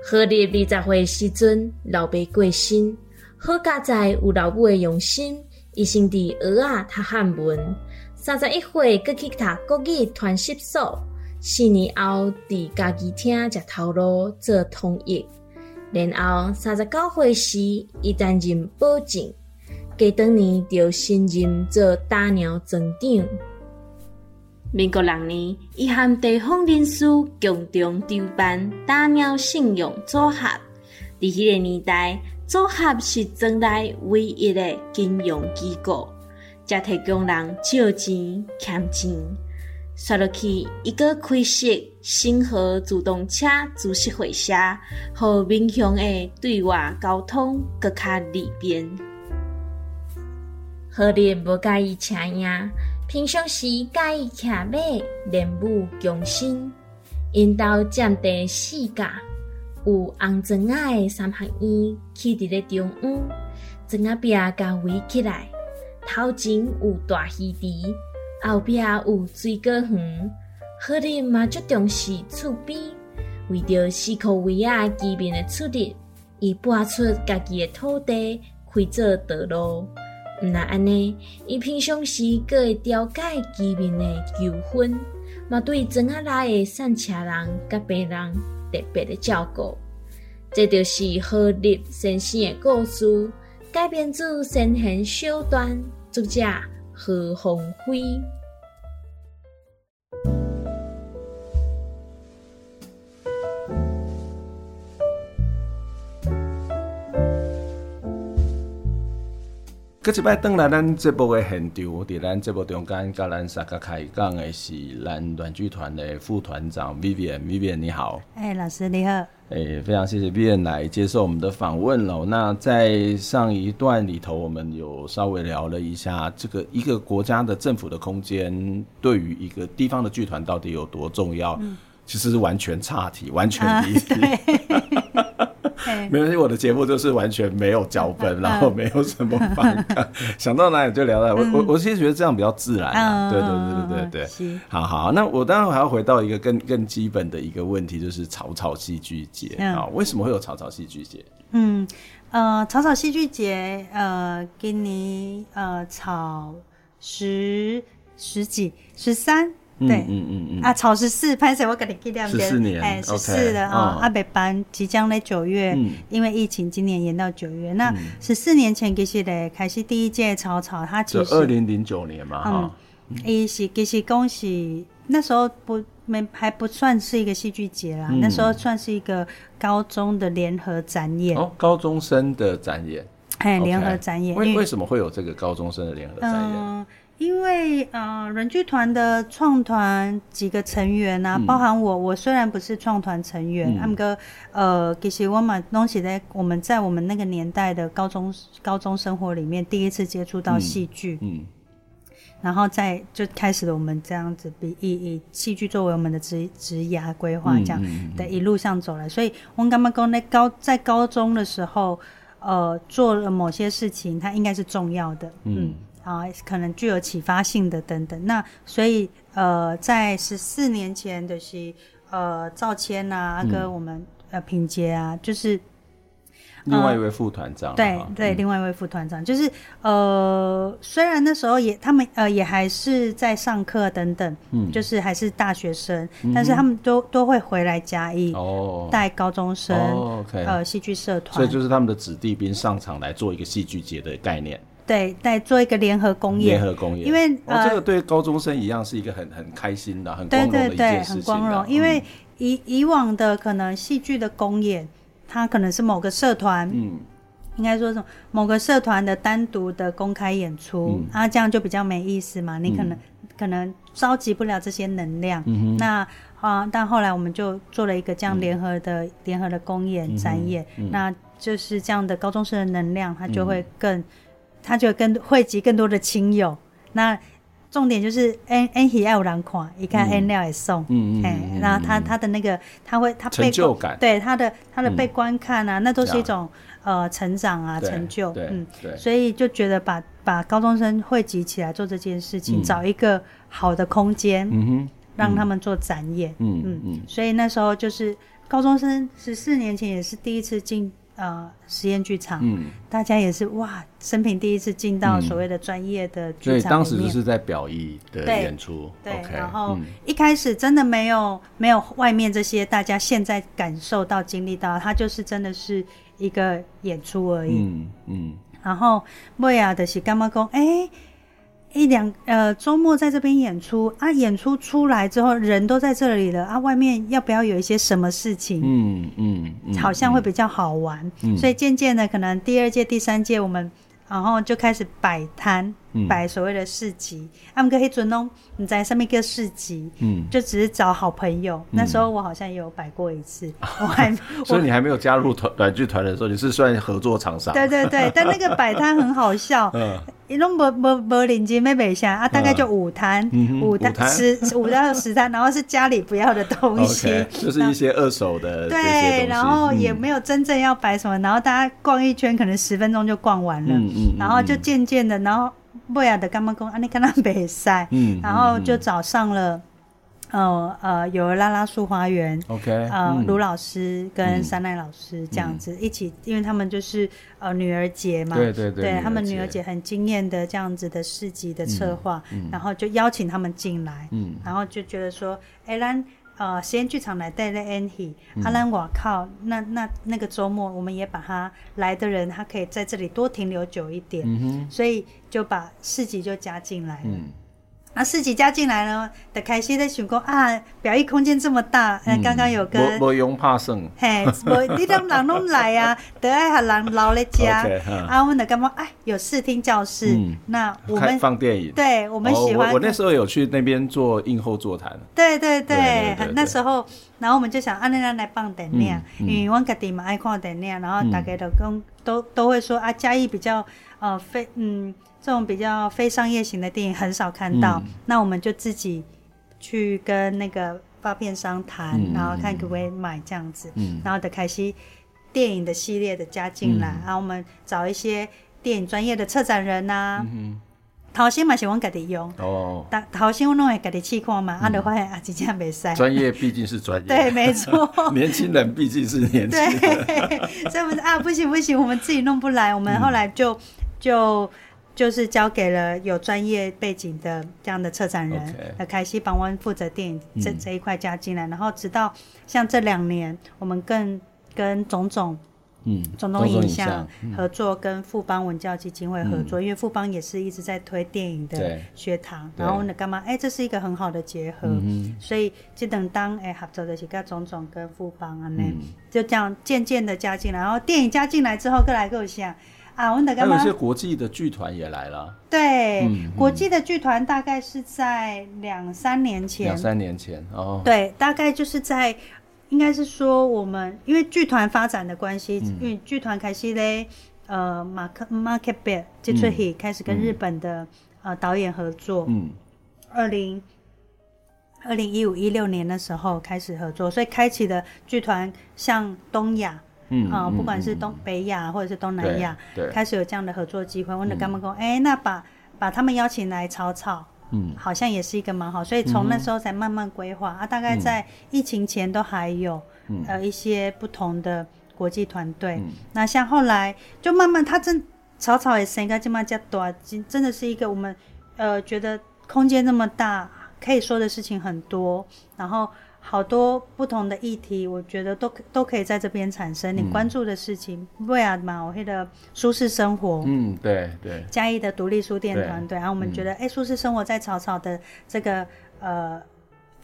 何立二十岁时阵，老爸过身，好佳在有老母的用心，一心伫学仔读汉文。三十一岁，阁去读国语传习所，四年后伫家己厅食头路做通译，然后三十九岁时，伊担任保证。过当年就升任做大鸟总长，民国六年，伊和地方人士共同筹办大鸟信用组合。伫迄个年代，组合是庄内唯一的金融机构，才提供人借钱、欠钱。刷落去，一个开设星河自动车株式会社，和民雄的对外交通更加利便。何立不介意车呀？平常时介意骑马，练武强身，因兜占地四甲，有红砖仔的三合院，起伫咧中央，砖仔壁甲围起来，头前有大鱼池，后壁有水果园。何立嘛足重视厝边，为着思考位啊居民的出入，伊搬出家己的土地，开做道路。毋那安尼，伊平常时阁会调解居民的纠纷，嘛对庄仔内的散车人甲病人特别的照顾。这就是何立先生的故事，改编自先贤小段，作者何鸿飞。这一摆登来咱节目的现场，伫咱节目中间，甲咱三个开讲的是咱软剧团的副团长 Vivian，Vivian 你好。哎，老师你好。哎，非常谢谢 Vivian 来接受我们的访问了。那在上一段里头，我们有稍微聊了一下，这个一个国家的政府的空间对于一个地方的剧团到底有多重要？嗯，其实是完全岔题，完全离题。啊没关系，我的节目就是完全没有脚本，然后没有什么访谈，(laughs) 想到哪里就聊哪里。我我我其实觉得这样比较自然啊。对对对对对对。好好，那我当然还要回到一个更更基本的一个问题，就是草草戏剧节啊，为什么会有草草戏剧节？嗯呃，草草戏剧节呃，给你呃草十十几十三。对，嗯嗯嗯。啊，草十四，拍摄我给你记两遍，十四年，哎，十四的啊，阿北班即将在九月，嗯，因为疫情，今年延到九月。那十四年前其实嘞，开始第一届草草，它其实二零零九年嘛，哈，伊是其实恭喜那时候不没还不算是一个戏剧节啦，那时候算是一个高中的联合展演。哦，高中生的展演，哎，联合展演，为为什么会有这个高中生的联合展演？因为呃，人剧团的创团几个成员啊，嗯、包含我，我虽然不是创团成员，他们个呃，其实我们东西在我们在我们那个年代的高中高中生活里面，第一次接触到戏剧，嗯，嗯。然后再就开始了我们这样子，以以戏剧作为我们的职职涯规划，这样的一路上走来，所以我刚刚讲那高在高中的时候，呃，做了某些事情，它应该是重要的，嗯。嗯啊，可能具有启发性的等等，那所以呃，在十四年前的是呃赵谦啊，跟、嗯、我们呃品杰啊，就是另外一位副团长，对对，另外一位副团长，就是呃，虽然那时候也他们呃也还是在上课等等，嗯，就是还是大学生，嗯、但是他们都都会回来嘉义哦，带高中生、哦 okay、呃戏剧社团，所以就是他们的子弟兵上场来做一个戏剧节的概念。对，来做一个联合公演。联合公演，因为、哦、这个对高中生一样是一个很很开心的、很光荣的一件事情。对对对，很光荣。因为以以往的可能戏剧的公演，它可能是某个社团，嗯，应该说什么某个社团的单独的公开演出，嗯、啊，这样就比较没意思嘛。你可能、嗯、可能召集不了这些能量。嗯。那啊，但后来我们就做了一个这样联合的、嗯、联合的公演展演，嗯、那就是这样的高中生的能量，它就会更。嗯他就跟汇集更多的亲友，那重点就是，N N 喜爱有人看，一看 N 料也送，嗯嗯，然后他他的那个他会他被成就感，对他的他的被观看啊，那都是一种呃成长啊成就，嗯，所以就觉得把把高中生汇集起来做这件事情，找一个好的空间，嗯哼，让他们做展演，嗯嗯。嗯，所以那时候就是高中生十四年前也是第一次进。呃，实验剧场，嗯，大家也是哇，生平第一次进到所谓的专业的剧场。所以当时就是在表意的演出，对，然后一开始真的没有没有外面这些大家现在感受到经历到，它就是真的是一个演出而已，嗯嗯。然后莫雅的是干嘛讲？哎哎，一两呃周末在这边演出啊，演出出来之后人都在这里了啊，外面要不要有一些什么事情？嗯嗯，嗯好像会比较好玩，嗯、所以渐渐的可能第二届、第三届我们。然后就开始摆摊，摆所谓的市集。他们可以准弄你在上面一个市集，嗯，就只是找好朋友。那时候我好像也有摆过一次，(laughs) 我还，所以你还没有加入团短剧团的时候，你是算合作厂商。对对对，但那个摆摊很好笑，(laughs) 嗯，一拢无无无领金没买下啊，大概就五摊，五摊十五到十摊，然后是家里不要的东西，(laughs) 就是一些二手的，对，然后也没有真正要摆什么，然后大家逛一圈，可能十分钟就逛完了。嗯，然后就渐渐的，然后不雅的干嘛工啊？你看他比赛，嗯，然后就找上了，呃呃，有拉拉树花园，OK，呃，卢老师跟山奈老师这样子一起，因为他们就是呃女儿节嘛，对对对，对他们女儿节。很惊艳的这样子的市集的策划，然后就邀请他们进来，嗯，然后就觉得说，哎，咱。呃，实验剧场来带的 Annie，阿兰瓦靠，那那那个周末，我们也把他来的人，他可以在这里多停留久一点，嗯、所以就把市集就加进来了。嗯啊，四级加进来了，的开心在想讲啊，表意空间这么大，嗯，刚刚有个不用怕生，(laughs) 嘿，不，你都人拢来啊，(laughs) 得爱和人老在家，啊，我们的干嘛？哎，有视听教室，那我们放电影，对我们喜欢，我那时候有去那边做映后座谈，对对对，那时候，然后我们就想，啊，那来放电影，因为我家己嘛爱看电影，然后大家都跟都都会说啊，嘉义比较呃非嗯。这种比较非商业型的电影很少看到，嗯、那我们就自己去跟那个发片商谈，嗯、然后看可不可以买这样子，嗯、然后的凯西电影的系列的加进来，嗯、然后我们找一些电影专业的策展人呐、啊。头先嘛是我家己用哦，但头先我弄会家己试看嘛，啊，就发现啊，真正袂使。专业毕竟是专业，对，没错。(laughs) 年轻人毕竟是年轻人，对，所以我们啊，不行不行，我们自己弄不来，我们后来就、嗯、就。就是交给了有专业背景的这样的策展人，那凯西帮我负责电影这这一块加进来，然后直到像这两年，我们更跟种种，嗯，种种影像合作，跟富邦文教基金会合作，因为富邦也是一直在推电影的学堂，然后呢，干嘛？哎，这是一个很好的结合，所以就等当哎合作的是跟种种跟富邦啊，那就这样渐渐的加进来，然后电影加进来之后，各来各想。啊，我们的干嘛？还有一些国际的剧团也来了。对，国际的剧团大概是在两三年前。两三年前哦。对，大概就是在，应该是说我们因为剧团发展的关系，嗯、因为剧团开始嘞，呃，马克 market bit 接触起开始跟日本的、嗯、呃导演合作。嗯。二零二零一五一六年的时候开始合作，所以开启了剧团向东亚。嗯啊，不管是东北亚或者是东南亚，开始有这样的合作机会。问的干嘛说，哎，那把把他们邀请来草草，嗯，好像也是一个蛮好。所以从那时候才慢慢规划啊，大概在疫情前都还有呃一些不同的国际团队。那像后来就慢慢，他真草草也生个这么加多，真的是一个我们呃觉得空间那么大，可以说的事情很多，然后。好多不同的议题，我觉得都都可以在这边产生。你关注的事情，为啊嘛，我黑的舒适生活，嗯，对对，嘉义的独立书店团队，然后我们觉得，哎，舒适生活在草草的这个呃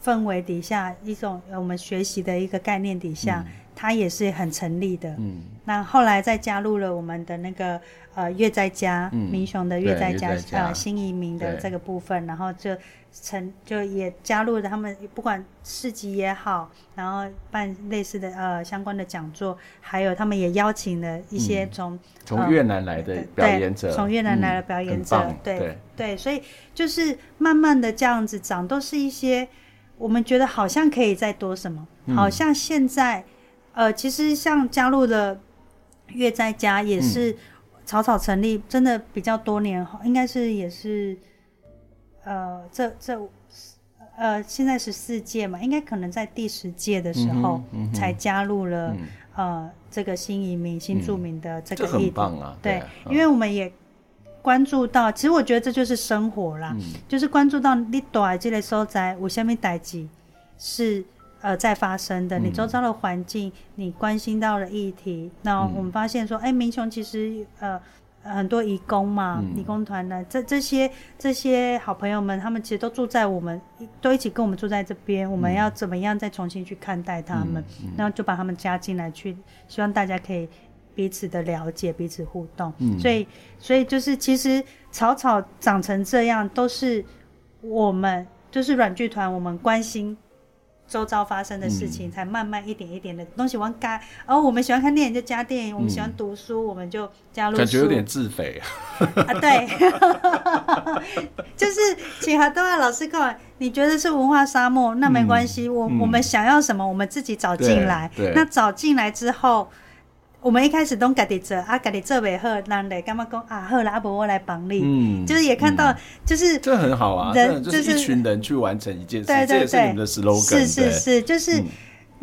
氛围底下，一种我们学习的一个概念底下，它也是很成立的。嗯，那后来再加入了我们的那个呃乐在家，民雄的乐在家，呃新移民的这个部分，然后就。成就也加入了他们，不管市集也好，然后办类似的呃相关的讲座，还有他们也邀请了一些从从越南来的表演者，从越南来的表演者，对对，所以就是慢慢的这样子长，都是一些我们觉得好像可以再多什么，好像现在呃其实像加入了月在家也是草草成立，真的比较多年，应该是也是。呃，这这，呃，现在十四届嘛，应该可能在第十届的时候才加入了、呃这个新移民、新住民的这个议题。嗯啊、对，对因为我们也关注到，其实我觉得这就是生活啦，嗯、就是关注到你在这个所在有什么代志是呃在发生的，嗯、你周遭的环境，你关心到的议题，那我们发现说，哎、嗯，民雄其实呃。很多义工嘛，移、嗯、工团的这这些这些好朋友们，他们其实都住在我们，都一起跟我们住在这边。我们要怎么样再重新去看待他们？嗯嗯、然后就把他们加进来去，希望大家可以彼此的了解，彼此互动。嗯、所以，所以就是其实草草长成这样，都是我们就是软剧团，我们关心。周遭发生的事情，才慢慢一点一点的东西往改。哦，我们喜欢看电影就加电影，我们喜欢读书我们就加入。感觉有点自肥啊！对，(laughs) 就是请何东亚老师跟我，你觉得是文化沙漠，那没关系，我我们想要什么，我们自己找进来。那找进来之后。我们一开始都家己做，啊，家己做袂好，人嘞干嘛讲啊？好啦，阿伯我来帮你，嗯，就是也看到，嗯、就是这很好啊，人就是一群人去完成一件事，对对对，这也是你们的 slogan，是是是，就是。嗯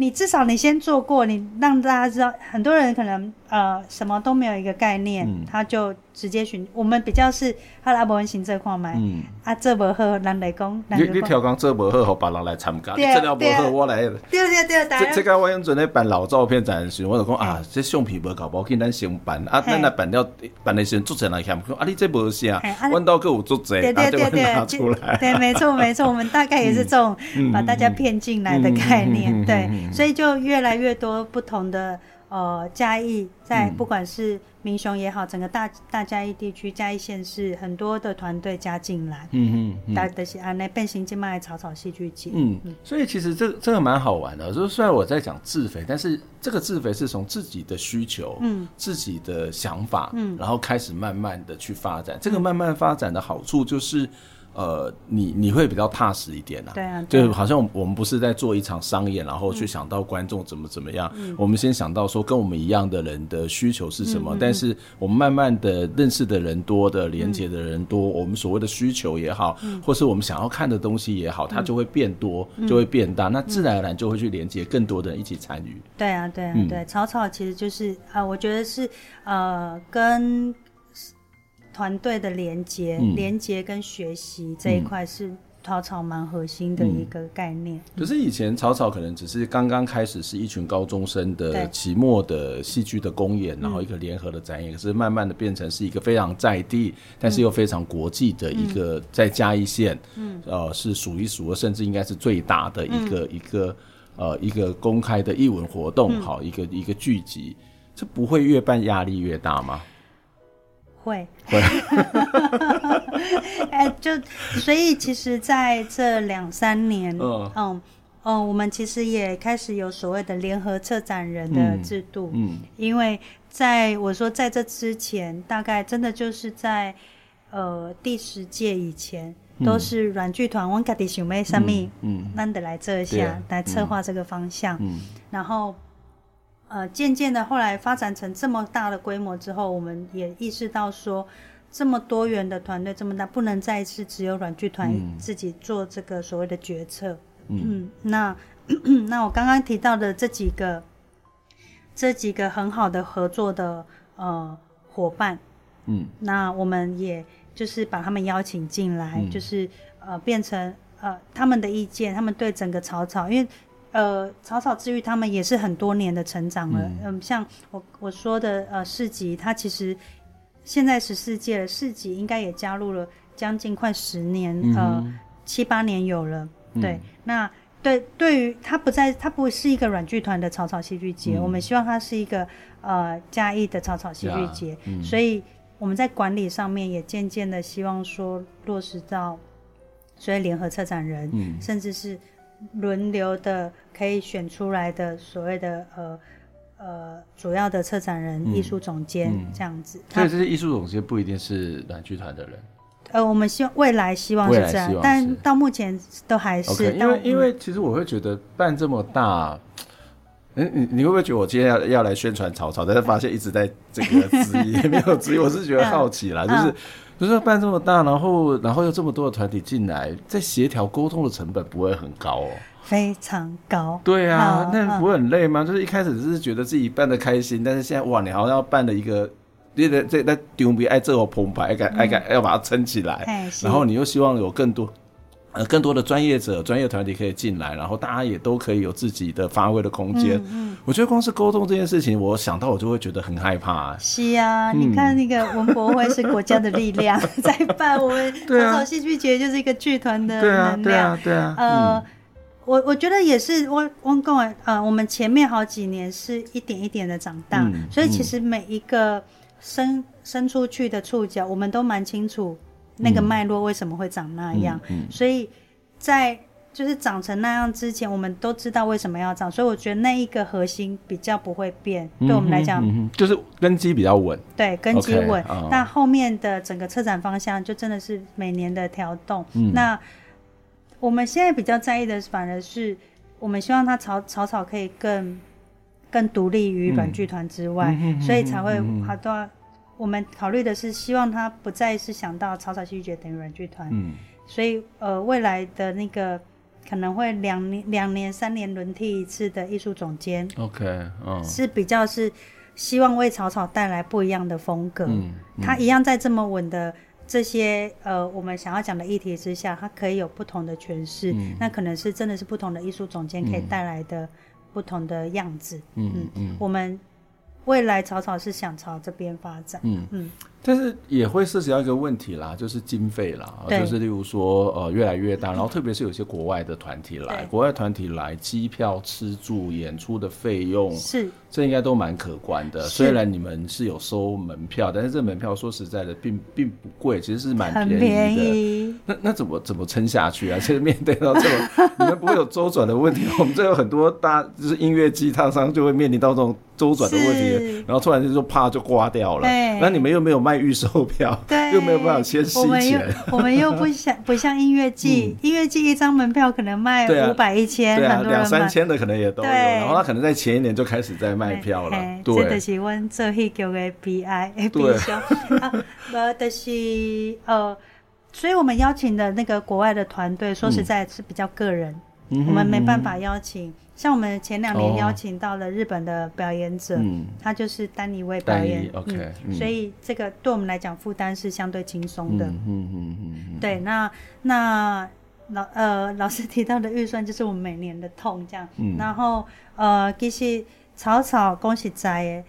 你至少你先做过，你让大家知道，很多人可能呃什么都没有一个概念，嗯、他就直接寻我们比较是阿拉伯文行这块嘛，嗯，啊这不好，人来讲，你你调讲这不好，和别人来参加，这条不好我来，对对对，这这个我用准备办老照片展示，我就讲啊，这相片不搞不好，给咱先办，啊，咱来办了办的时候做成来看，啊，你这不是啊，弯道客户做者，对对对对，拿出来，对，没错没错，我们大概也是这种把大家骗进来的概念，对。所以就越来越多不同的呃嘉义，在不管是民雄也好，整个大大嘉义地区嘉义县市很多的团队加进来，嗯嗯，大的是啊那变形金脉草草戏剧节，嗯。嗯，所以其实这这个蛮好玩的，就是虽然我在讲自肥，但是这个自肥是从自己的需求，嗯，自己的想法，嗯，然后开始慢慢的去发展，这个慢慢发展的好处就是。呃，你你会比较踏实一点啊，对啊，就好像我们不是在做一场商演，然后去想到观众怎么怎么样，嗯、我们先想到说跟我们一样的人的需求是什么，嗯、但是我们慢慢的认识的人多的，连接的人多，嗯、我们所谓的需求也好，嗯、或是我们想要看的东西也好，它就会变多，嗯、就会变大，那自然而然就会去连接更多的人一起参与。对啊，对啊，对，草草其实就是啊、呃，我觉得是呃跟。团队的连接、嗯、连接跟学习这一块是草草蛮核心的一个概念。可是以前草草可能只是刚刚开始是一群高中生的期末的戏剧的公演，然后一个联合的展演。嗯、可是慢慢的变成是一个非常在地，嗯、但是又非常国际的一个在嘉义县，嗯，呃，是数一数二，甚至应该是最大的一个、嗯、一个呃一个公开的艺文活动，嗯、好，一个一个聚集，这不会越办压力越大吗？会。会，(laughs) 哎，就所以其实在这两三年，嗯。嗯嗯，我们其实也开始有所谓的联合策展人的制度，嗯，嗯因为在我说在这之前，大概真的就是在呃第十届以前，都是软剧团，我们家己想要什么，嗯，难得来这一下来策划这个方向，嗯，然后。呃，渐渐的，后来发展成这么大的规模之后，我们也意识到说，这么多元的团队这么大，不能再是只有软剧团自己做这个所谓的决策。嗯，嗯，那 (clears throat) 那我刚刚提到的这几个，这几个很好的合作的呃伙伴，嗯，那我们也就是把他们邀请进来，嗯、就是呃变成呃他们的意见，他们对整个草草，因为。呃，草草治愈他们也是很多年的成长了。嗯，嗯，像我我说的呃市集，它其实现在十四届了，市集应该也加入了将近快十年，嗯、呃七八年有了。对，嗯、那对对于它不再，它不是一个软剧团的草草戏剧节，嗯、我们希望它是一个呃嘉义的草草戏剧节。嗯、所以我们在管理上面也渐渐的希望说落实到所以联合策展人，嗯、甚至是。轮流的可以选出来的所谓的呃呃主要的策展人、艺术总监这样子，所以这些艺术总监不一定是软剧团的人。呃，我们希望未来希望是这样，但到目前都还是。Okay, 因为因为其实我会觉得办这么大，(sniffs) 嗯，你你会不会觉得我今天要要来宣传曹操，但是发现一直在这个质疑，也 (laughs) 没有质疑，我是觉得 (laughs) 好奇啦，就是。就是办这么大，然后然后又这么多的团体进来，在协调沟通的成本不会很高哦？非常高。对啊，那不会很累吗？就是一开始只是觉得自己办的开心，但是现在哇，你好像要办的一个，你得这那丢比爱这个澎湃，爱敢爱敢要把它撑起来，然后你又希望有更多呃，更多的专业者、专业团体可以进来，然后大家也都可以有自己的发挥的空间。嗯，嗯，我觉得光是沟通这件事情，我想到我就会觉得很害怕。是啊，嗯、你看那个文博会是国家的力量 (laughs) 在办，我们草草戏剧节就是一个剧团的能量。对啊，对啊，对啊。呃，嗯、我我觉得也是，我我跟我呃，我们前面好几年是一点一点的长大，嗯、所以其实每一个伸伸出去的触角，我们都蛮清楚。那个脉络为什么会长那样？所以在就是长成那样之前，我们都知道为什么要长，所以我觉得那一个核心比较不会变。嗯、对我们来讲、嗯，就是根基比较稳。对，根基稳。Okay, 那后面的整个策展方向就真的是每年的调动。嗯、那我们现在比较在意的，反而是我们希望它草草草可以更更独立于软剧团之外，嗯、所以才会好多。我们考虑的是，希望他不再是想到草草戏剧节等于软剧团，嗯，所以呃，未来的那个可能会两年、两年、三年轮替一次的艺术总监，OK，嗯，是比较是希望为草草带来不一样的风格，嗯，嗯，他一样在这么稳的这些呃我们想要讲的议题之下，它可以有不同的诠释，嗯，那可能是真的是不同的艺术总监可以带来的不同的样子，嗯。嗯，嗯，我们。未来草草是想朝这边发展，嗯。嗯，但是也会涉及到一个问题啦，就是经费啦，就是例如说呃越来越大，然后特别是有些国外的团体来，国外团体来，机票、吃住、演出的费用是。这应该都蛮可观的，虽然你们是有收门票，但是这门票说实在的，并并不贵，其实是蛮便宜的。那那怎么怎么撑下去啊？其实面对到这种，(laughs) 你们不会有周转的问题。我们这有很多大就是音乐机厂商就会面临到这种周转的问题，然后突然就说啪就刮掉了。对那你们又没有卖预售票，对又没有办法先吸钱。我们又不像 (laughs) 不像音乐季，嗯、音乐季一张门票可能卖五百一千，对啊，两三千的可能也都有。然后他可能在前一年就开始在卖。票了，对，这就是阮做戏剧的悲哀，(laughs) 悲伤。啊，无，就是呃，所以我们邀请的那个国外的团队，说实在是比较个人，我们没办法邀请。像我们前两年邀请到了日本的表演者，他就是单一位表演，OK，所以这个对我们来讲负担是相对轻松的。嗯嗯嗯对，那那老呃 (laughs) 老师提到的预算就是我们每年的痛，这样。然后呃，其实。草草恭喜在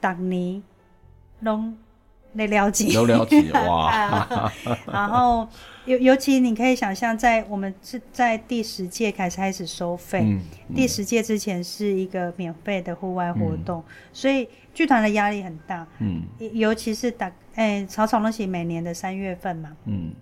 的，逐年拢来了解，都了解哇。(laughs) 然后尤尤其你可以想象，在我们是在第十届开始开始收费，嗯嗯、第十届之前是一个免费的户外活动，嗯、所以剧团的压力很大。嗯，尤其是打哎草草东西每年的三月份嘛。嗯。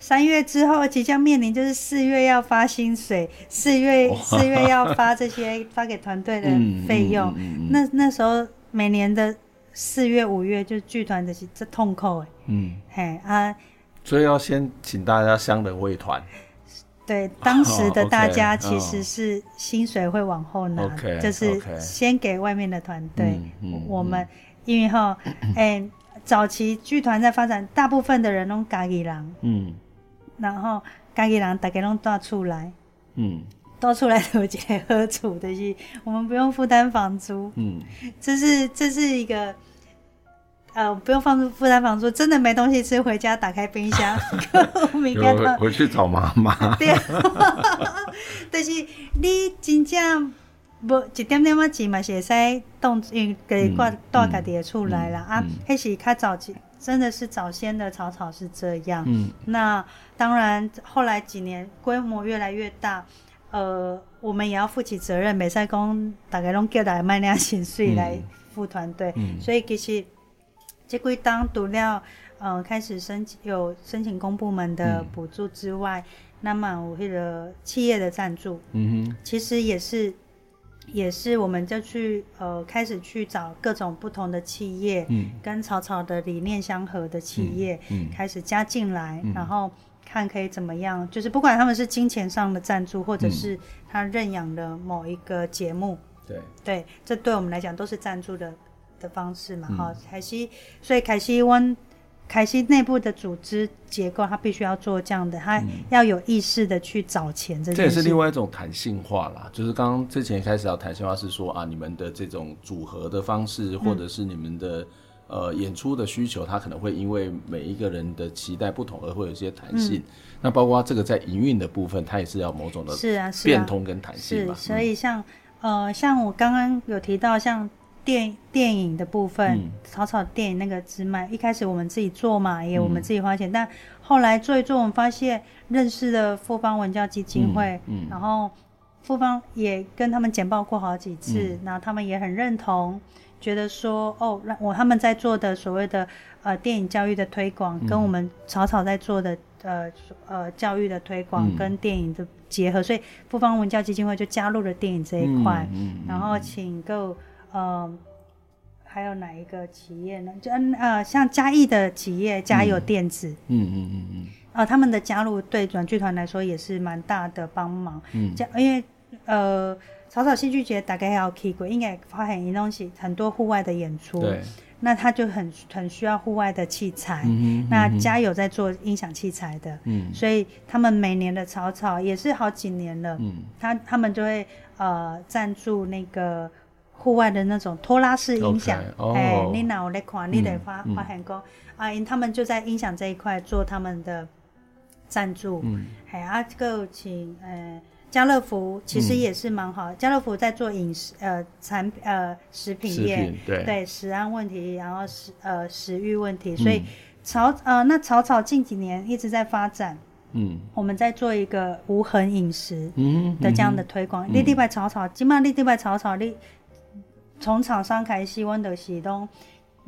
三月之后即将面临，就是四月要发薪水，四月四月要发这些发给团队的费用。那那时候每年的四月五月就剧团的是这痛扣哎。嗯，嘿啊，所以要先请大家相认为团。对，当时的大家其实是薪水会往后拿，就是先给外面的团队。我们因为哈，(laughs) 哎，早期剧团在发展，大部分的人拢家己人。嗯。然后家己人大家拢带出来，嗯，带出来有一个好处，就是我们不用负担房租，嗯，这是这是一个，呃，不用放负担房租，真的没东西吃，回家打开冰箱，(laughs) 明天回回去找妈妈，(laughs) 对，(laughs) 但是你真正无一点点仔钱嘛，是会使动用给挂带家己的厝来啦，啊，迄是较早期。真的是早先的草草是这样，嗯，那当然后来几年规模越来越大，呃，我们也要负起责任，没使讲大概拢叫大家卖那薪水来付团队，嗯、所以其实这归当独料，呃，开始申请有申请公部门的补助之外，嗯、那么我为了企业的赞助，嗯哼，其实也是。也是，我们就去呃开始去找各种不同的企业，嗯，跟草草的理念相合的企业，嗯，开始加进来，嗯、然后看可以怎么样，就是不管他们是金钱上的赞助，或者是他认养的某一个节目，对、嗯、对，这对我们来讲都是赞助的的方式嘛，哈、嗯，凯西，所以凯西湾。凯西内部的组织结构，他必须要做这样的，他要有意识的去找钱这。这也是另外一种弹性化啦，就是刚刚之前开始要弹性化是说啊，你们的这种组合的方式，或者是你们的呃演出的需求，它可能会因为每一个人的期待不同而会有一些弹性。嗯、那包括这个在营运的部分，它也是要某种的是啊变通跟弹性嘛。所以像、嗯、呃像我刚刚有提到像。电电影的部分，嗯、草草电影那个支脉，一开始我们自己做嘛，也我们自己花钱，嗯、但后来做一做，我们发现认识的复方文教基金会，嗯嗯、然后复方也跟他们简报过好几次，嗯、然后他们也很认同，觉得说哦，让我他们在做的所谓的呃电影教育的推广，嗯、跟我们草草在做的呃呃教育的推广、嗯、跟电影的结合，所以复方文教基金会就加入了电影这一块，嗯嗯、然后请够。呃，还有哪一个企业呢？就嗯呃，像嘉义的企业嘉有电子，嗯嗯嗯嗯，嗯呃，他们的加入对软剧团来说也是蛮大的帮忙。嗯，因为呃，草草戏剧节大概要 key 过，应该发现一东西很多户外的演出，对，那他就很很需要户外的器材。嗯，嗯那嘉有在做音响器材的，嗯，所以他们每年的草草也是好几年了，嗯，他他们就会呃赞助那个。户外的那种拖拉式音响，哎，你哪有来看？你得发发现讲，啊，因他们就在音响这一块做他们的赞助，哎，啊，这个请呃家乐福其实也是蛮好，家乐福在做饮食呃产呃食品业，对。对食安问题，然后食呃食欲问题，所以草呃那草草近几年一直在发展，嗯，我们在做一个无痕饮食的这样的推广，立地拜草草，今嘛立地拜草草你。从厂商开始，温的是拢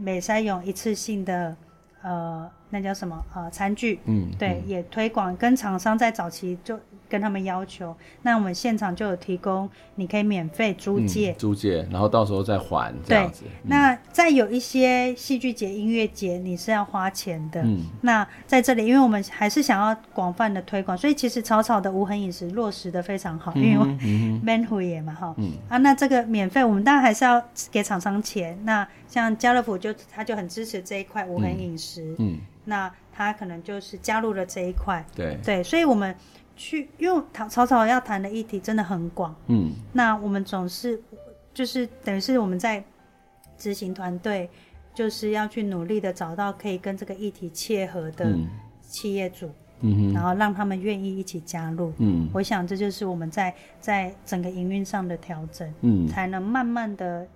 袂使用一次性的，呃，那叫什么？呃，餐具。嗯，对，嗯、也推广跟厂商在早期就。跟他们要求，那我们现场就有提供，你可以免费租借，嗯、租借，然后到时候再还这样子。嗯、那再有一些戏剧节、音乐节，你是要花钱的。嗯，那在这里，因为我们还是想要广泛的推广，所以其实草草的无痕饮食落实的非常好，嗯、因为免费嘛，哈。嗯。啊，那这个免费，我们当然还是要给厂商钱。那像家乐福就他就很支持这一块无痕饮食。嗯。嗯，那他可能就是加入了这一块。对。对，所以我们。去，因为草草草要谈的议题真的很广，嗯，那我们总是就是等于是我们在执行团队，就是要去努力的找到可以跟这个议题切合的企业主，嗯哼，然后让他们愿意一起加入，嗯，我想这就是我们在在整个营运上的调整，嗯，才能慢慢的。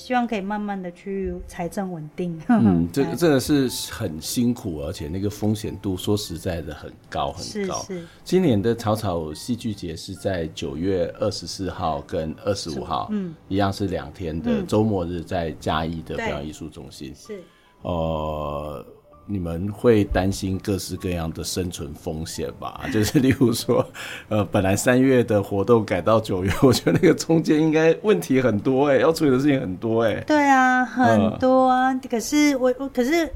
希望可以慢慢的去财政稳定。嗯，(laughs) 这个真的是很辛苦，而且那个风险度说实在的很高很高。是是。今年的草草戏剧节是在九月二十四号跟二十五号，嗯，一样是两天的周末日，在嘉义的表演艺术中心。是。呃。你们会担心各式各样的生存风险吧？(laughs) 就是例如说，呃，本来三月的活动改到九月，(laughs) 我觉得那个中间应该问题很多哎、欸，要处理的事情很多哎、欸。对啊，很多啊。呃、可是我我可是，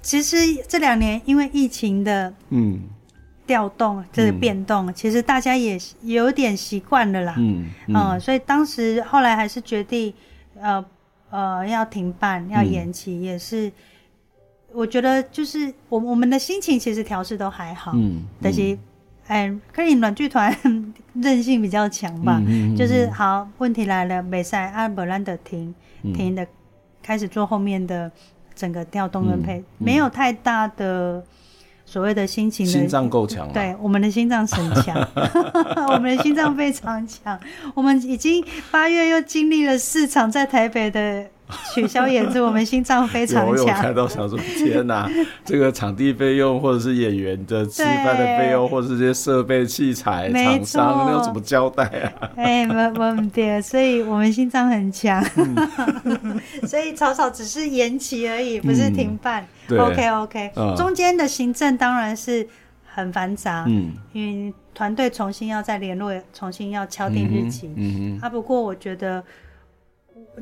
其实这两年因为疫情的嗯调动，这个变动，嗯、其实大家也有点习惯了啦。嗯嗯、呃，所以当时后来还是决定，呃呃，要停办，要延期，嗯、也是。我觉得就是我我们的心情其实调试都还好，嗯，但是，哎，可能软剧团 (laughs) 韧性比较强吧，嗯嗯、就是好问题来了，没赛阿伯兰德停停的，开始做后面的整个调动跟配，没有太大的所谓的心情的心脏够强，对，我们的心脏很强，(laughs) (laughs) 我们的心脏非常强，我们已经八月又经历了四场在台北的。取消演出，我们心脏非常强。我有看到，想说天哪，(laughs) 这个场地费用，或者是演员的吃饭的费用，或者是这些设备器材、厂商，那要怎么交代啊？哎，没没问题，所以我们心脏很强。(laughs) 所以草草只是延期而已，不是停办。OK OK，中间的行政当然是很繁杂，嗯，因为团队重新要再联络，重新要敲定日期。嗯嗯。啊，不过我觉得。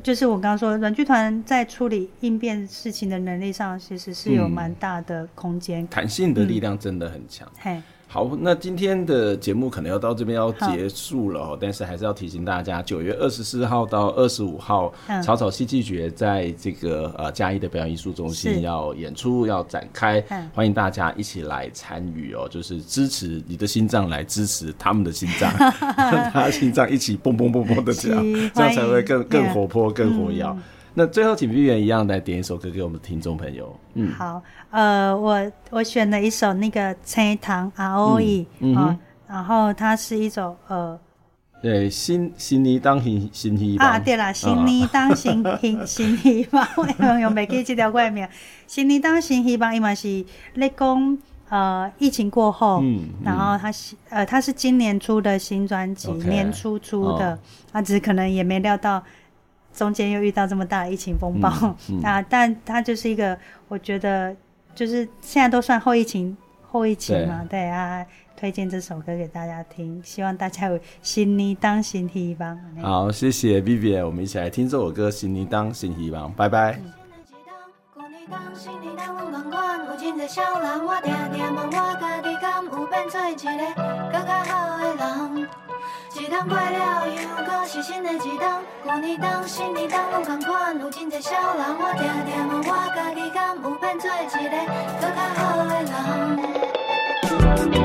就是我刚刚说，软剧团在处理应变事情的能力上，其实是有蛮大的空间，弹性的力量真的很强。嘿。好，那今天的节目可能要到这边要结束了哦，但是还是要提醒大家，九月二十四号到二十五号，嗯、草草戏剧节在这个呃嘉义的表演艺术中心要演出要展开，嗯、欢迎大家一起来参与哦，就是支持你的心脏来支持他们的心脏，(laughs) 让他心脏一起蹦蹦蹦蹦的这样，这样才会更更活泼、更活跃。嗯那最后请 Vivian 一样来点一首歌给我们的听众朋友。嗯，好，呃，我我选了一首那个《青堂阿欧伊》啊，然后它是一首呃，对，新新年当新新希望。啊，对啦，新年当新新新希望，(laughs) 我用袂记这条歌名，新年当新希望，伊嘛是咧讲呃疫情过后，嗯，然后他是呃他是今年出的新专辑，年初出的，他只是可能也没料到。中间又遇到这么大的疫情风暴，嗯嗯、(laughs) 啊！但他就是一个，我觉得就是现在都算后疫情后疫情嘛，对，对啊，推荐这首歌给大家听，希望大家有新年当新希望。(laughs) 好，谢谢 Vivian，我们一起来听这首歌《新年当新希望》，拜拜。一冬过了又搁是新的一冬，旧年冬、新年冬拢同款，有真侪小人，我常常问我家己，敢有变做一个搁较好的人？